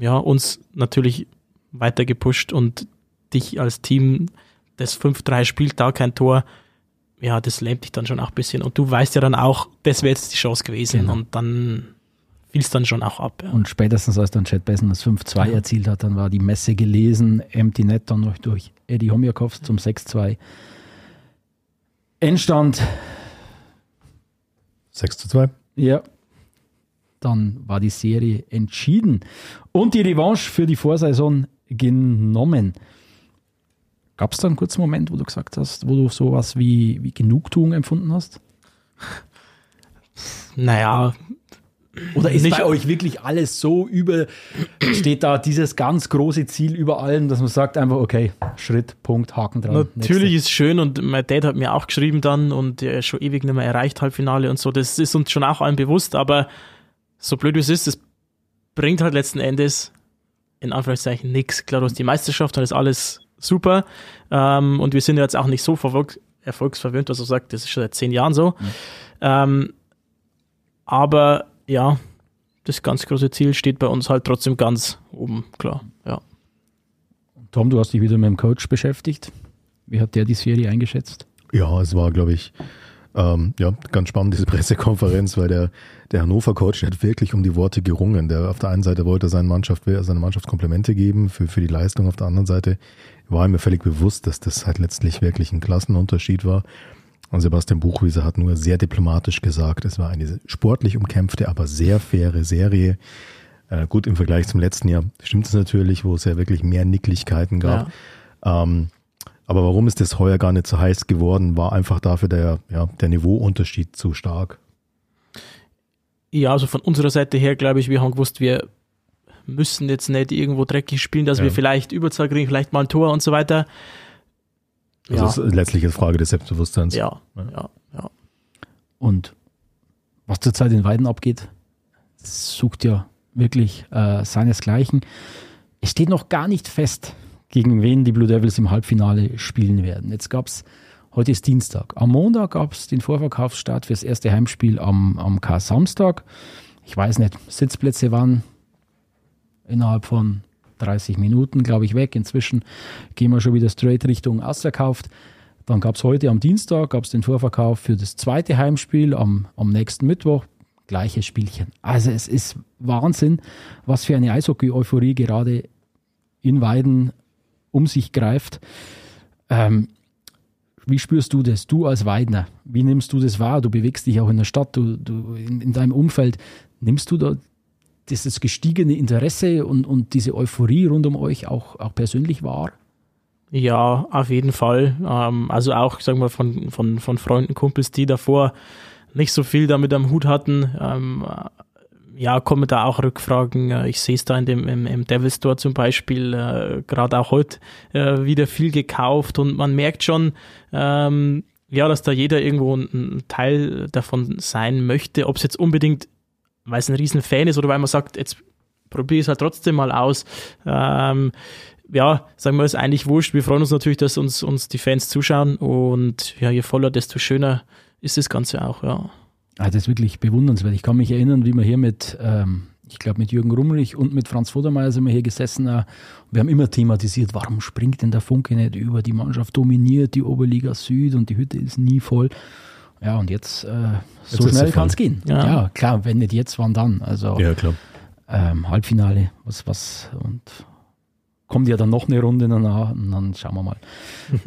ja, uns natürlich weiter gepusht und dich als Team, das 5-3 spielt, da kein Tor, ja, das lähmt dich dann schon auch ein bisschen. Und du weißt ja dann auch, das wäre jetzt die Chance gewesen. Genau. Und dann fiel es dann schon auch ab. Ja. Und spätestens als dann Chad Besson das 5-2 Ja. erzielt hat, dann war die Messe gelesen, Empty Net dann noch durch Eddie Homjakovs zum 6-2. Endstand, 6 zu 2. ja, dann war die Serie entschieden und die Revanche für die Vorsaison genommen. Gab es da einen kurzen Moment, wo du gesagt hast, wo du sowas wie, wie Genugtuung empfunden hast? Naja, Oder ist Nicht- bei euch wirklich alles so über, steht da dieses ganz große Ziel über allem, dass man sagt einfach, okay, Schritt, Punkt, Haken dran. Natürlich ist es schön und mein Dad hat mir auch geschrieben dann und er ist schon ewig nicht mehr erreicht, Halbfinale und so. Das ist uns schon auch allen bewusst, aber so blöd wie es ist, es bringt halt letzten Endes in Anführungszeichen nichts. Klar, du hast die Meisterschaft, dann ist alles super ähm, und wir sind ja jetzt auch nicht so verfolg erfolgsverwöhnt, dass er sagt, das ist schon seit zehn Jahren so. Ähm, aber ja, das ganz große Ziel steht bei uns halt trotzdem ganz oben, klar. Ja. Tom, du hast dich wieder mit dem Coach beschäftigt. Wie hat der die Serie eingeschätzt? Ja, es war, glaube ich, ähm, ja, ganz spannend, diese Pressekonferenz, weil der, der Hannover-Coach hat wirklich um die Worte gerungen. Der auf der einen Seite wollte seine Mannschaft, seine Mannschaft Komplimente geben für, für die Leistung, auf der anderen Seite war ihm völlig bewusst, dass das halt letztlich wirklich ein Klassenunterschied war. Und Sebastian Buchwieser hat nur sehr diplomatisch gesagt, es war eine sportlich umkämpfte, aber sehr faire Serie. Äh, gut, im Vergleich zum letzten Jahr stimmt es natürlich, wo es ja wirklich mehr Nicklichkeiten gab. Ähm, aber warum ist das heuer gar nicht so heiß geworden, war einfach dafür der, ja, der Niveauunterschied zu stark. Ja, also von unserer Seite her, glaube ich, wir haben gewusst, wir müssen jetzt nicht irgendwo dreckig spielen, dass Ja. wir vielleicht Überzahl kriegen, vielleicht mal ein Tor und so weiter. Also ja, es ist letztlich eine Frage des Selbstbewusstseins. ja, ja, ja. Und was zurzeit in Weiden abgeht, sucht ja wirklich äh, seinesgleichen. Es steht noch gar nicht fest, gegen wen die Blue Devils im Halbfinale spielen werden. Jetzt gab es, heute ist Dienstag. Am Montag gab es den Vorverkaufsstart fürs erste Heimspiel am, am K-Samstag. Ich weiß nicht, Sitzplätze waren innerhalb von 30 Minuten, glaube ich, weg. Inzwischen gehen wir schon wieder straight Richtung ausverkauft. Dann gab es heute am Dienstag gab's den Vorverkauf für das zweite Heimspiel am, am nächsten Mittwoch. Gleiches Spielchen. Also es ist Wahnsinn, was für eine Eishockey-Euphorie gerade in Weiden um sich greift. Ähm, wie spürst du das, du als Weidner? Wie nimmst du das wahr? Du bewegst dich auch in der Stadt, du, du in, in deinem Umfeld. Nimmst du da dieses gestiegene Interesse und, und diese Euphorie rund um euch auch, auch persönlich wahr? Ja, auf jeden Fall. Ähm, also auch, sagen wir, von, von, von Freunden, Kumpels, die davor nicht so viel damit am Hut hatten. Ähm, äh, ja, kommen da auch Rückfragen. Äh, Ich sehe es da in dem, im, im Devil Store zum Beispiel, äh, gerade auch heute wieder viel gekauft und man merkt schon, ähm, ja, dass da jeder irgendwo ein Teil davon sein möchte. Ob es jetzt unbedingt, weil es ein Riesenfan ist oder weil man sagt, jetzt probiere es halt trotzdem mal aus. Ähm, ja, sagen wir, ist eigentlich wurscht. Wir freuen uns natürlich, dass uns, uns die Fans zuschauen und ja, je voller, desto schöner ist das Ganze auch, ja. Ah, das ist wirklich bewundernswert. Ich kann mich erinnern, wie wir hier mit, ähm, ich glaube, mit Jürgen Rumrich und mit Franz Vodermeier sind wir hier gesessen. Äh, wir haben immer thematisiert, warum springt denn der Funke nicht über? Die Mannschaft dominiert die Oberliga Süd und die Hütte ist nie voll. Ja, und jetzt, äh, so Jetzt schnell kann es gehen. Ja. Ja. klar, wenn nicht jetzt, wann dann? Also Ja, klar. ähm, Halbfinale, was, was und kommt ja dann noch eine Runde danach und dann schauen wir mal,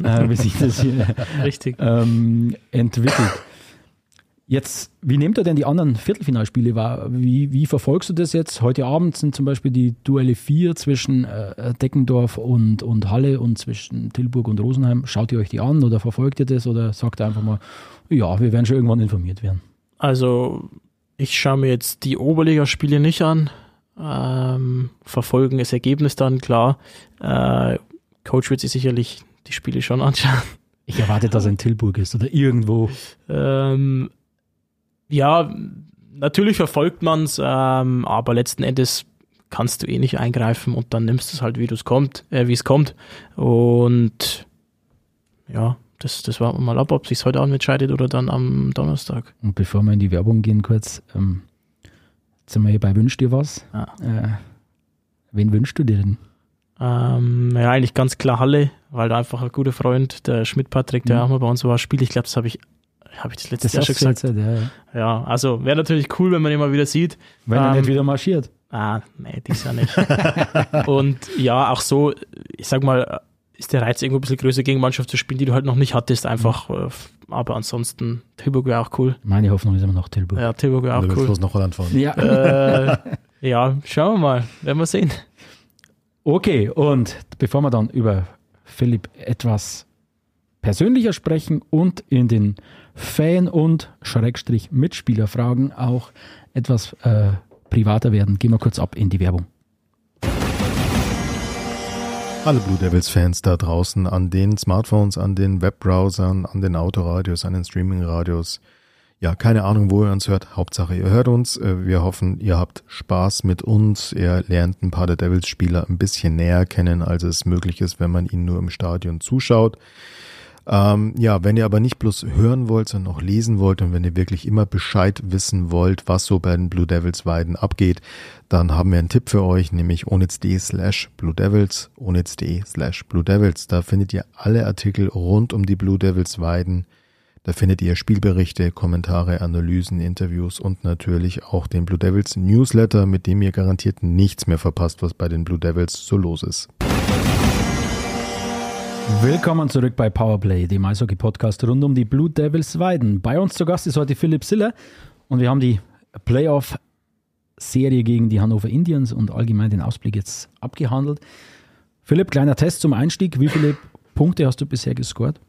äh, wie sich das hier Richtig. ähm, entwickelt. Jetzt, wie nehmt ihr denn die anderen Viertelfinalspiele wahr? Wie, wie verfolgst du das jetzt? Heute Abend sind zum Beispiel die Duelle 4 zwischen äh, Deckendorf und, und Halle und zwischen Tilburg und Rosenheim. Schaut ihr euch die an oder verfolgt ihr das oder sagt ihr einfach mal, ja, wir werden schon irgendwann informiert werden? Also, ich schaue mir jetzt die Oberligaspiele nicht an. Ähm, verfolgen das Ergebnis dann, klar. Äh, Coach wird sich sicherlich die Spiele schon anschauen. Ich erwarte, dass er in Tilburg ist oder irgendwo. Ähm, ja, natürlich verfolgt man es, ähm, aber letzten Endes kannst du eh nicht eingreifen und dann nimmst du es halt, wie es kommt, äh, wie es kommt. Und ja, das, das warten wir mal ab, ob sich heute Abend entscheidet oder dann am Donnerstag. Und bevor wir in die Werbung gehen, kurz, ähm, sind wir hier bei Wünsch dir was. Ah. Äh, wen wünschst du dir denn? Ähm, ja, eigentlich ganz klar Halle, weil da einfach ein guter Freund, der Schmidt-Patrick, der Mhm. auch mal bei uns war, spielt. Ich glaube, das habe ich, habe ich das letzte Das Jahr schon gesagt. jetzt, ja, ja. Ja, also wäre natürlich cool, wenn man ihn mal wieder sieht. Wenn er Ähm, nicht wieder marschiert. Ah, nee, dies Jahr nicht. und ja, auch so, ich sag mal, ist der Reiz irgendwo ein bisschen größer gegen Mannschaft zu spielen, die du halt noch nicht hattest, einfach. Mhm. äh, Aber ansonsten, Tilburg wäre auch cool. Meine Hoffnung ist immer noch Tilburg. Ja, Tilburg wäre auch cool. bloß nach Holland fahren. Ja. äh, ja, schauen wir mal, werden wir sehen. Okay, und bevor wir dann über Philipp etwas persönlicher sprechen und in den Fan- und Schrägstrich Mitspielerfragen auch etwas äh, privater werden. Gehen wir kurz ab in die Werbung. Alle Blue Devils Fans da draußen an den Smartphones, an den Webbrowsern, an den Autoradios, an den Streamingradios. Ja, keine Ahnung, wo ihr uns hört. Hauptsache, ihr hört uns. Äh, wir hoffen, ihr habt Spaß mit uns. Ihr lernt ein paar der Devils Spieler ein bisschen näher kennen, als es möglich ist, wenn man ihnen nur im Stadion zuschaut. Ähm, ja, wenn ihr aber nicht bloß hören wollt, sondern auch lesen wollt und wenn ihr wirklich immer Bescheid wissen wollt, was so bei den Blue Devils Weiden abgeht, dann haben wir einen Tipp für euch, nämlich onitz.de slash Blue Devils, onitz.de slash Blue Devils. Da findet ihr alle Artikel rund um die Blue Devils Weiden. Da findet ihr Spielberichte, Kommentare, Analysen, Interviews und natürlich auch den Blue Devils Newsletter, mit dem ihr garantiert nichts mehr verpasst, was bei den Blue Devils so los ist. Willkommen zurück bei Powerplay, dem Eishockey-Podcast rund um die Blue Devils Weiden. Bei uns zu Gast ist heute Philipp Siller und wir haben die Playoff-Serie gegen die Hannover Indians und allgemein den Ausblick jetzt abgehandelt. Philipp, kleiner Test zum Einstieg. Wie viele Punkte hast du bisher gescored?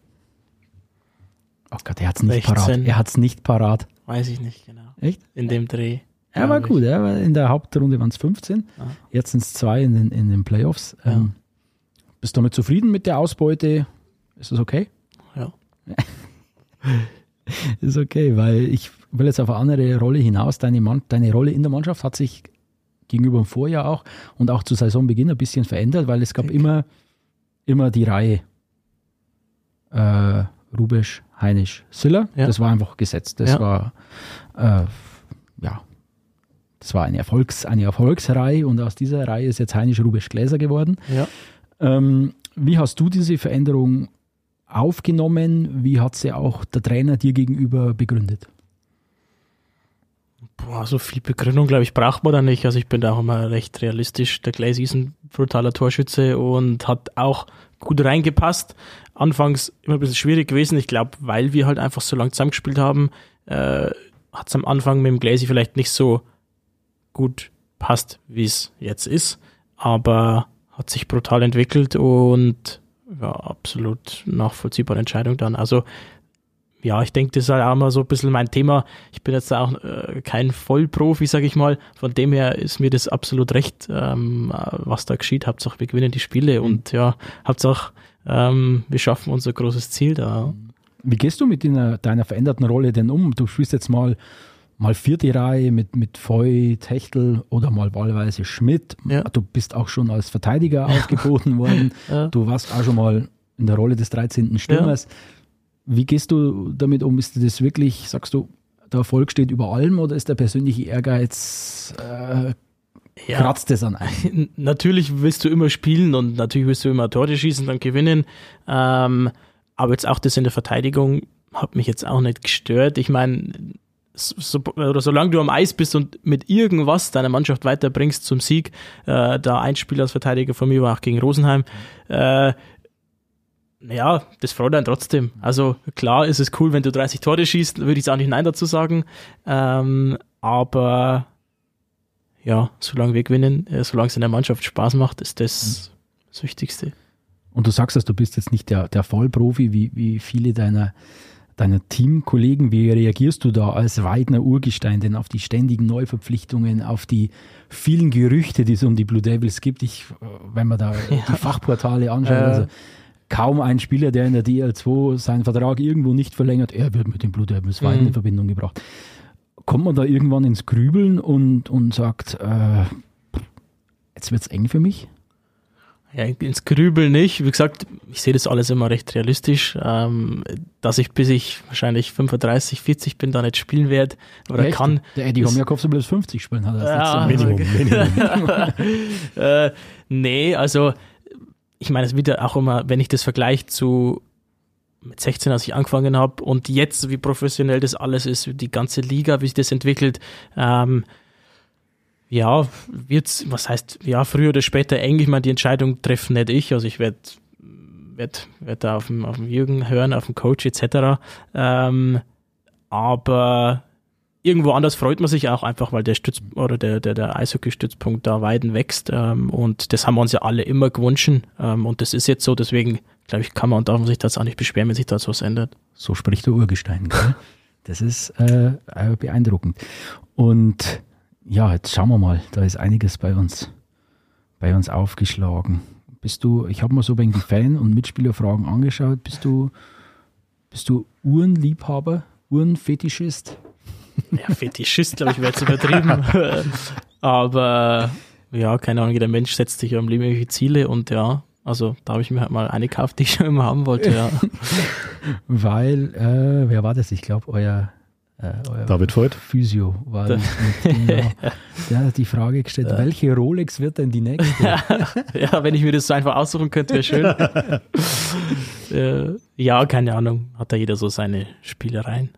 Oh Gott, er hat es nicht 16. parat. Er hat es nicht parat. Weiß ich nicht genau. Echt? In dem Dreh. Er war gut. Er war in der Hauptrunde waren es 15. Ja. Jetzt sind es zwei in den, in den Playoffs. Ja. Ähm, bist du damit zufrieden mit der Ausbeute? Ist das okay? Ja. Ist okay, weil ich will jetzt auf eine andere Rolle hinaus. Deine, Mann, deine Rolle in der Mannschaft hat sich gegenüber dem Vorjahr auch und auch zu Saisonbeginn ein bisschen verändert, weil es gab Dick. immer, immer die Reihe äh, Rubisch, Heinisch, Siller. Ja. Das war einfach gesetzt. Das Ja. war äh, ja, das war eine, Erfolgs-, eine Erfolgsreihe und aus dieser Reihe ist jetzt Heinisch, Rubisch, Gläser geworden. Ja. Ähm, wie hast du diese Veränderung aufgenommen? Wie hat sie auch der Trainer dir gegenüber begründet? Boah, so viel Begründung, glaube ich, braucht man da nicht. Also ich bin da auch immer recht realistisch. Der Glaze ist ein brutaler Torschütze und hat auch gut reingepasst. Anfangs immer ein bisschen schwierig gewesen. Ich glaube, weil wir halt einfach so lang zusammengespielt haben, äh, hat es am Anfang mit dem Glaze vielleicht nicht so gut passt, wie es jetzt ist. Aber hat sich brutal entwickelt und ja, absolut nachvollziehbare Entscheidung dann. Also ja, ich denke, das ist halt auch mal so ein bisschen mein Thema. Ich bin jetzt auch äh, kein Vollprofi, sage ich mal. Von dem her ist mir das absolut recht, ähm, äh, was da geschieht. Hauptsache, wir gewinnen die Spiele und ja, Hauptsache, ähm, wir schaffen unser großes Ziel da. Wie gehst du mit deiner, deiner veränderten Rolle denn um? Du spielst jetzt mal, mal vierte Reihe mit, mit Foy, Techtel oder mal wahlweise Schmidt. Ja. Du bist auch schon als Verteidiger aufgeboten worden. Ja. Du warst auch schon mal in der Rolle des 13. Stürmers. Wie gehst du damit um? Ist das wirklich, sagst du, der Erfolg steht über allem oder ist der persönliche Ehrgeiz, äh, Ja, kratzt es an einem? natürlich willst du immer spielen und natürlich willst du immer Tore schießen und gewinnen. Ähm, aber jetzt auch das in der Verteidigung hat mich jetzt auch nicht gestört. Ich meine, so, oder solange du am Eis bist und mit irgendwas deine Mannschaft weiterbringst zum Sieg, äh, da ein Spiel als Verteidiger von mir war auch gegen Rosenheim, äh, ja, das freut einen trotzdem. Also klar ist es cool, wenn du 30 Tore schießt, würde ich jetzt auch nicht Nein dazu sagen. Ähm, aber ja, solange wir gewinnen, äh, solange es in der Mannschaft Spaß macht, ist das das Wichtigste. Und du sagst, dass du bist jetzt nicht der, der Vollprofi, wie, wie viele deiner, deiner Teamkollegen. Wie reagierst du da als Weidner Urgestein denn auf die ständigen Neuverpflichtungen, auf die vielen Gerüchte, die es um die Blue Devils gibt? Ich, äh, wenn man da die Fachportale anschaut, Ja. also kaum ein Spieler, der in der DL2 seinen Vertrag irgendwo nicht verlängert, er wird mit den Blue Devils Mhm. in Verbindung gebracht. Kommt man da irgendwann ins Grübeln und, und sagt, äh, jetzt wird es eng für mich? Ja, ins Grübeln nicht. Wie gesagt, ich sehe das alles immer recht realistisch, ähm, dass ich bis ich wahrscheinlich 35, 40 bin, da nicht spielen werde oder Echt? kann. Der Eddie Homjakow soll bloß 50 spielen, hat er Ja, das letzte Mal Minimum. Minimum. äh, nee, also ich meine, es wird ja auch immer, wenn ich das vergleiche zu mit 16, als ich angefangen habe und jetzt, wie professionell das alles ist, die ganze Liga, wie sich das entwickelt, ähm, ja, wird's, was heißt, ja, früher oder später eng, ich meine, die Entscheidung treffen nicht ich, also ich werde werd, werd da auf dem, auf dem Jürgen hören, auf dem Coach etc. Ähm, aber irgendwo anders freut man sich auch einfach, weil der Stütz oder der, der, der Eishockey-Stützpunkt da Weiden wächst. Ähm, und das haben wir uns ja alle immer gewünscht. Ähm, und das ist jetzt so, deswegen glaube ich, kann man und darf man sich das auch nicht beschweren, wenn sich da was ändert. So spricht der Urgestein. Gell? Das ist äh, beeindruckend. Und ja, jetzt schauen wir mal, da ist einiges bei uns, bei uns aufgeschlagen. Bist du, ich habe mal so wegen die Fan- und Mitspielerfragen angeschaut, bist du, bist du Uhrenliebhaber, Uhrenfetischist? Ja, Fetischist, glaube ich, wäre jetzt übertrieben. Aber ja, keine Ahnung, jeder Mensch setzt sich ja im Leben irgendwelche Ziele und ja, also da habe ich mir halt mal eine gekauft, die ich schon immer haben wollte, ja. Weil, äh, wer war das? Ich glaube, euer, äh, David Voigt. Physio war genau. Der hat die Frage gestellt, welche Rolex wird denn die nächste? ja, wenn ich mir das so einfach aussuchen könnte, wäre schön. äh, ja, keine Ahnung. Hat da jeder so seine Spielereien.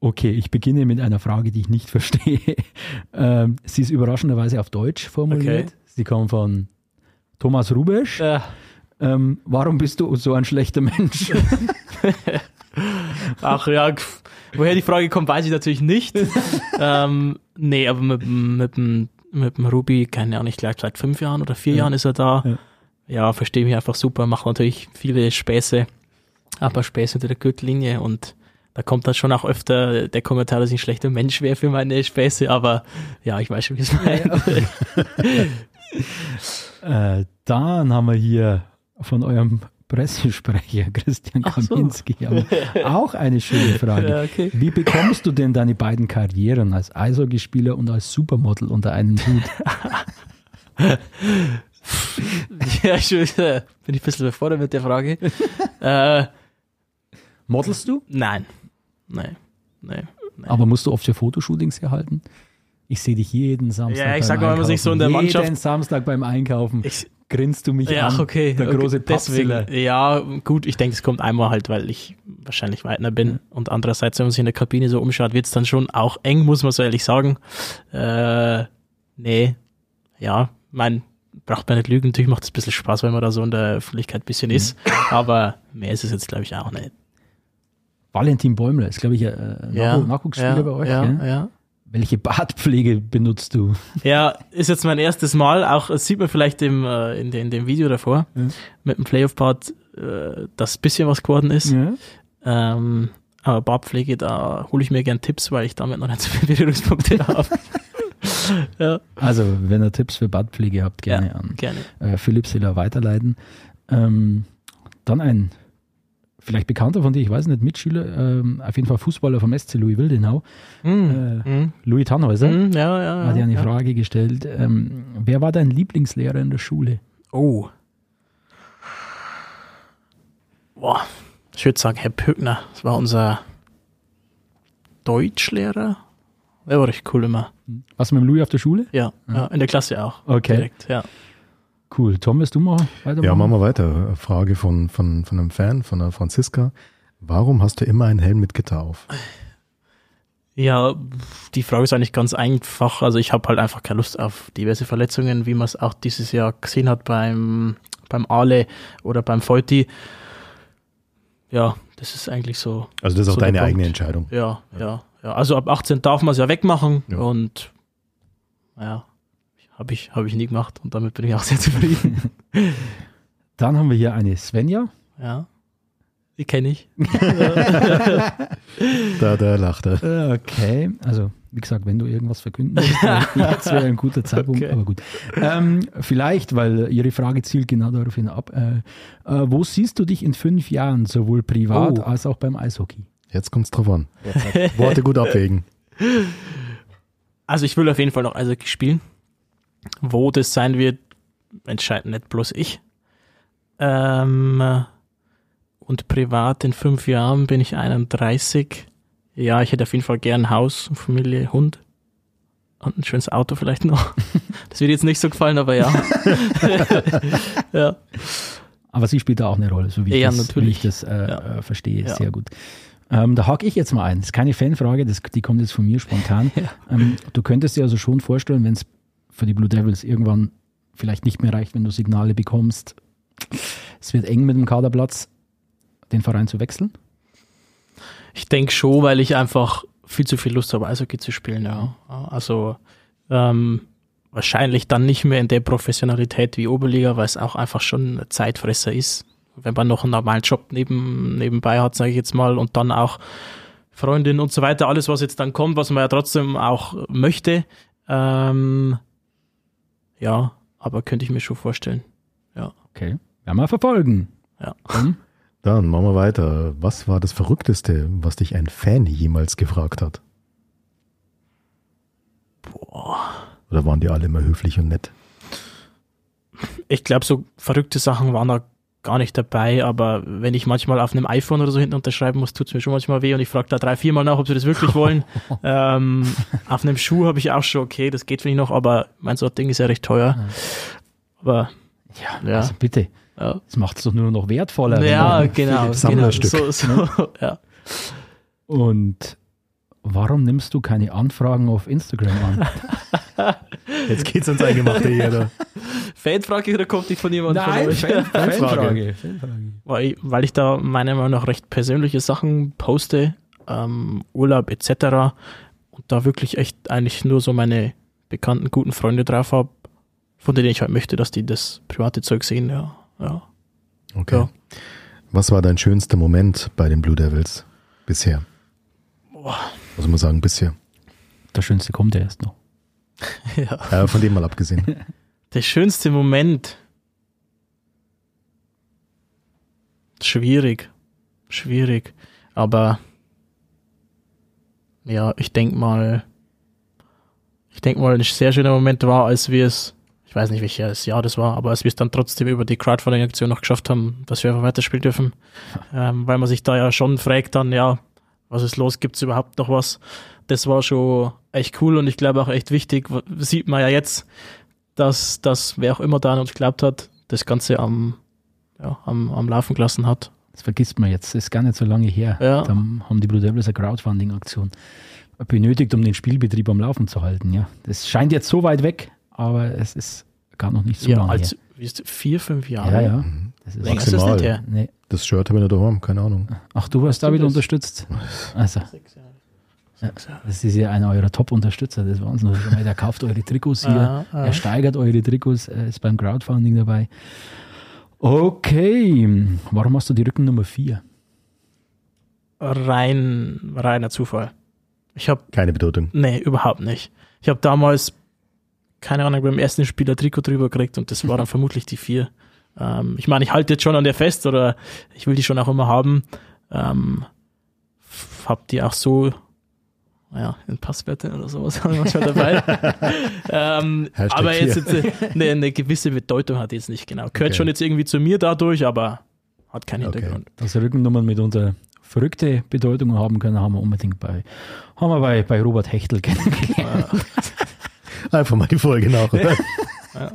Okay, ich beginne mit einer Frage, die ich nicht verstehe. Ähm, sie ist überraschenderweise auf Deutsch formuliert. Okay. Sie kommt von Thomas Rubesch. Äh, Ähm, warum bist du so ein schlechter Mensch? ach ja, woher die Frage kommt, weiß ich natürlich nicht. ähm, nee, aber mit, dem- mit, mit dem Ruby, keine Ahnung, ich glaube seit fünf Jahren oder vier Ja. Jahren ist er da. Ja. Ja, verstehe mich einfach super, macht natürlich viele Späße, aber Späße unter der Gürtellinie und da kommt dann schon auch öfter der Kommentar, dass ich ein schlechter Mensch wäre für meine Späße, aber ja, ich weiß schon, wie es meint. Äh, dann haben wir hier von eurem Pressesprecher Christian so. Kaminski haben wir auch eine schöne Frage. Ja, okay. Wie bekommst du denn deine beiden Karrieren als Eishockeyspieler und als Supermodel unter einen Hut? Ja, schon, äh, bin ich ein bisschen überfordert mit der Frage. äh, Modelst du? nein. Nein. Nein. nein. Aber musst du oft für Fotoshootings herhalten? Ich sehe dich jeden Samstag. Ja, ich beim sag mal, wenn man sich so in der. Mannschaft- Jeden Samstag beim Einkaufen Ich, grinst du mich ja, an. okay. Der okay, große Pappziller. Ja, gut, ich denke, es kommt einmal halt, weil ich wahrscheinlich Weidner bin. Und andererseits, wenn man sich in der Kabine so umschaut, wird es dann schon auch eng, muss man so ehrlich sagen. Äh, nee, ja, mein, braucht man nicht lügen. Natürlich macht es ein bisschen Spaß, wenn man da so in der Öffentlichkeit ein bisschen ist. Aber mehr ist es jetzt, glaube ich, auch nicht. Valentin Bäumler ist, glaube ich, ein Nachwuch- Nachwuchsspieler ja, bei euch. Ja, ja. Welche Bartpflege benutzt du? Ja, ist jetzt mein erstes Mal, auch das sieht man vielleicht im, äh, in, in dem Video davor, Ja. mit dem Playoff-Part, äh, dass ein bisschen was geworden ist. Ja. Ähm, aber Bartpflege, da hole ich mir gern Tipps, weil ich damit noch nicht so viele Berührungspunkte habe. ja, Also, wenn ihr Tipps für Bartpflege habt, gerne an gerne. äh, Philipp Siller weiterleiten. Ähm, dann ein vielleicht bekannter von dir, ich weiß nicht, Mitschüler, ähm, auf jeden Fall Fußballer vom SC Louis Wildenau, Mhm. äh, Mhm. Louis Tannhäuser, Mhm, ja, ja, hat ja, eine ja. Frage gestellt. Ähm, wer war dein Lieblingslehrer in der Schule? Oh. Boah, ich würde sagen, Herr Pöckner, das war unser Deutschlehrer. Der war recht cool immer. Was mit dem Louis auf der Schule? Ja, ja. in der Klasse auch. Okay. Direkt, ja. Cool. Tom, willst du mal weitermachen? Ja, machen wir weiter. Frage von, von, von einem Fan, von der Franziska. Warum hast du immer einen Helm mit Gitter auf? Ja, die Frage ist eigentlich ganz einfach. Also ich habe halt einfach keine Lust auf diverse Verletzungen, wie man es auch dieses Jahr gesehen hat beim, beim Ale oder beim Feuti. Ja, das ist eigentlich so. Also das ist auch So der deine eigene Entscheidung. Ja, ja, ja. Also ab 18 darf man es ja wegmachen Ja. und ja, habe ich, hab ich nie gemacht und damit bin ich auch sehr zufrieden. Dann haben wir hier eine Svenja. ja, die kenne ich. Da, da lacht er. Okay, also wie gesagt, wenn du irgendwas verkünden willst, dann jetzt wäre ein guter Zeitpunkt, Okay. aber gut. Ähm, vielleicht, weil Ihre Frage zielt genau daraufhin ab. Äh, äh, wo siehst du dich in fünf Jahren, sowohl privat Oh. als auch beim Eishockey? Jetzt kommt's drauf an. Worte gut abwägen. Also ich will auf jeden Fall noch Eishockey spielen. Wo das sein wird, entscheidet nicht bloß ich. Ähm, und privat in fünf Jahren bin ich 31. Ja, ich hätte auf jeden Fall gern Haus, Familie, Hund und ein schönes Auto vielleicht noch. Das wird jetzt nicht so gefallen, aber ja. ja. Aber sie spielt da auch eine Rolle, so wie ich Ja, das, natürlich. Wie ich das äh, Ja. äh, verstehe. Sehr gut. Ähm, da hake ich jetzt mal ein. Das ist keine Fanfrage, das, die kommt jetzt von mir spontan. ähm, du könntest dir also schon vorstellen, wenn es für die Blue Devils irgendwann vielleicht nicht mehr reicht, wenn du Signale bekommst, es wird eng mit dem Kaderplatz, den Verein zu wechseln? Ich denke schon, weil ich einfach viel zu viel Lust habe, Eishockey zu spielen, ja. Also ähm, wahrscheinlich dann nicht mehr in der Professionalität wie Oberliga, weil es auch einfach schon ein Zeitfresser ist. Wenn man noch einen normalen Job neben, nebenbei hat, sage ich jetzt mal, und dann auch Freundin und so weiter, alles, was jetzt dann kommt, was man ja trotzdem auch möchte. Ähm, ja, aber könnte ich mir schon vorstellen. Ja. Okay. Werden wir verfolgen. Ja. Dann Dann machen wir weiter. Was war das Verrückteste, was dich ein Fan jemals gefragt hat? Boah. Oder waren die alle immer höflich und nett? Ich glaube, so verrückte Sachen waren da gar nicht dabei, aber wenn ich manchmal auf einem iPhone oder so hinten unterschreiben muss, tut es mir schon manchmal weh und ich frage da drei, viermal nach, ob sie das wirklich wollen. ähm, auf einem Schuh habe ich auch schon, okay, das geht vielleicht noch, aber mein so Ding ist ja recht teuer. Aber Ja, Ja. also bitte. ja, Das macht es doch nur noch wertvoller. ja genau, genau so, so, ja. Und warum nimmst du keine Anfragen auf Instagram an? Jetzt geht's ins Eingemachte hier. Da. Fanfrage oder kommt die von jemandem von Nein, euch? Fan- Fanfrage. Fanfrage. Weil, ich- weil ich da meiner Meinung nach recht persönliche Sachen poste, ähm, Urlaub etc. Und da wirklich echt eigentlich nur so meine bekannten, guten Freunde drauf habe, von denen ich halt möchte, dass die das private Zeug sehen. Ja, ja. Okay. Ja. Was war dein schönster Moment bei den Blue Devils bisher? Boah. Was muss man sagen, bisher? Der Schönste kommt ja erst noch. ja. Äh, von dem mal abgesehen. Der schönste Moment. Schwierig. Schwierig. Aber ja, ich denke mal, ich denke mal, ein sehr schöner Moment war, als wir es, ich weiß nicht, welches Jahr das war, aber als wir es dann trotzdem über die Crowdfunding-Aktion noch geschafft haben, dass wir einfach weiterspielen dürfen. Ähm, weil man sich da ja schon fragt dann, ja, was ist los, gibt es überhaupt noch was? Das war schon echt cool und ich glaube auch echt wichtig, sieht man ja jetzt, dass, dass wer auch immer da an uns geglaubt hat, das Ganze am, ja, am, am Laufen gelassen hat. Das vergisst man jetzt. Das ist gar nicht so lange her. Ja. Da haben die Blue Devils eine Crowdfunding-Aktion benötigt, um den Spielbetrieb am Laufen zu halten. Ja, das scheint jetzt so weit weg, aber es ist gar noch nicht so ja, lange als wie ist, vier, fünf her. Jahre. Ja, ja. Das ist Länger ist das Maximal. nicht her. nee. Das Shirt habe ich nicht daheim, keine Ahnung. Ach, du hast da wieder unterstützt. Also, Sechs Jahre. Ja. Das ist ja einer eurer Top-Unterstützer. Das Wahnsinn. Ich meine, Der kauft eure Trikots hier. Ah, ah. Er steigert eure Trikots, er ist beim Crowdfunding dabei. Okay, warum hast du die Rückennummer 4? Rein, reiner Zufall. Ich habe, Keine Bedeutung. nee, überhaupt nicht. Ich habe damals, keine Ahnung, beim ersten Spiel ein Trikot drüber gekriegt und das war dann vermutlich die vier. Ähm, ich meine, ich halte jetzt schon an der fest oder ich will die schon auch immer haben. Ähm, hab die auch so, ja, in Passwörter oder sowas haben wir manchmal dabei. ähm, aber jetzt, jetzt eine, eine gewisse Bedeutung hat die jetzt nicht genau. Gehört Okay. schon jetzt irgendwie zu mir dadurch, aber hat keinen Okay. Hintergrund. Dass Rückennummern mit unserer verrückte Bedeutung haben können, haben wir unbedingt bei, haben wir bei, bei Robert Hechtel kennengelernt. Einfach mal die Folge nach. Ja.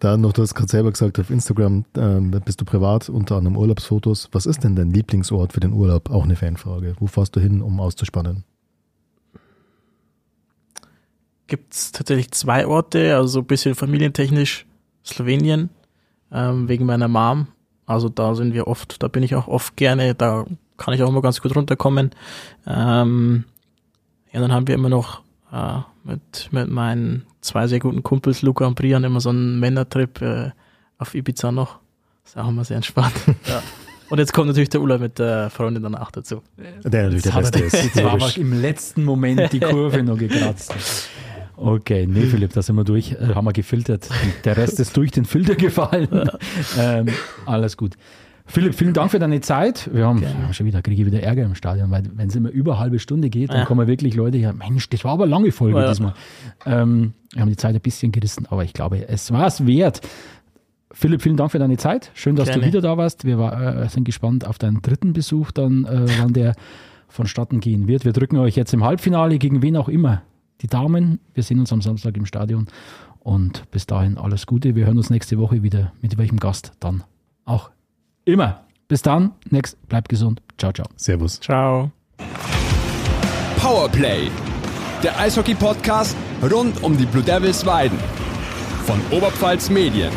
Dann noch, du hast gerade selber gesagt, auf Instagram ähm, bist du privat, unter anderem Urlaubsfotos. Was ist denn dein Lieblingsort für den Urlaub? Auch eine Fanfrage. Wo fährst du hin, um auszuspannen? Gibt es tatsächlich zwei Orte, also so ein bisschen familientechnisch Slowenien, ähm, wegen meiner Mom. Also da sind wir oft, da bin ich auch oft gerne, da kann ich auch immer ganz gut runterkommen. Ähm, ja, dann haben wir immer noch äh, mit, mit meinen zwei sehr guten Kumpels, Luca und Brian, immer so einen Männertrip äh, auf Ibiza noch. ist auch immer sehr entspannt. ja. Und jetzt kommt natürlich der Urlaub mit der Freundin danach dazu. Der natürlich der Hat er Beste das- ist. Jetzt aber im letzten Moment die Kurve noch gekratzt. Okay, nee, Philipp, da sind wir durch, äh, haben wir gefiltert. Der Rest ist durch den Filter gefallen. ähm, alles gut. Philipp, vielen Dank für deine Zeit. Wir haben ja, schon wieder, kriege ich wieder Ärger im Stadion, weil wenn es immer über eine halbe Stunde geht, dann Ja. kommen wirklich Leute her, Mensch, das war aber eine lange Folge Ja. diesmal. Ähm, wir haben die Zeit ein bisschen gerissen, aber ich glaube, es war es wert. Philipp, vielen Dank für deine Zeit. Schön, dass du Gerne. wieder da warst. Wir war, äh, sind gespannt auf deinen dritten Besuch, dann, äh, wann der vonstatten gehen wird. Wir drücken euch jetzt im Halbfinale gegen wen auch immer. Die Damen. Wir sehen uns am Samstag im Stadion. Und bis dahin alles Gute. Wir hören uns nächste Woche wieder. Mit welchem Gast dann auch immer. Bis dann. Next. Bleibt gesund. Ciao, ciao. Servus. Ciao. Powerplay, der Eishockey-Podcast rund um die Blue Devils Weiden von Oberpfalz Medien.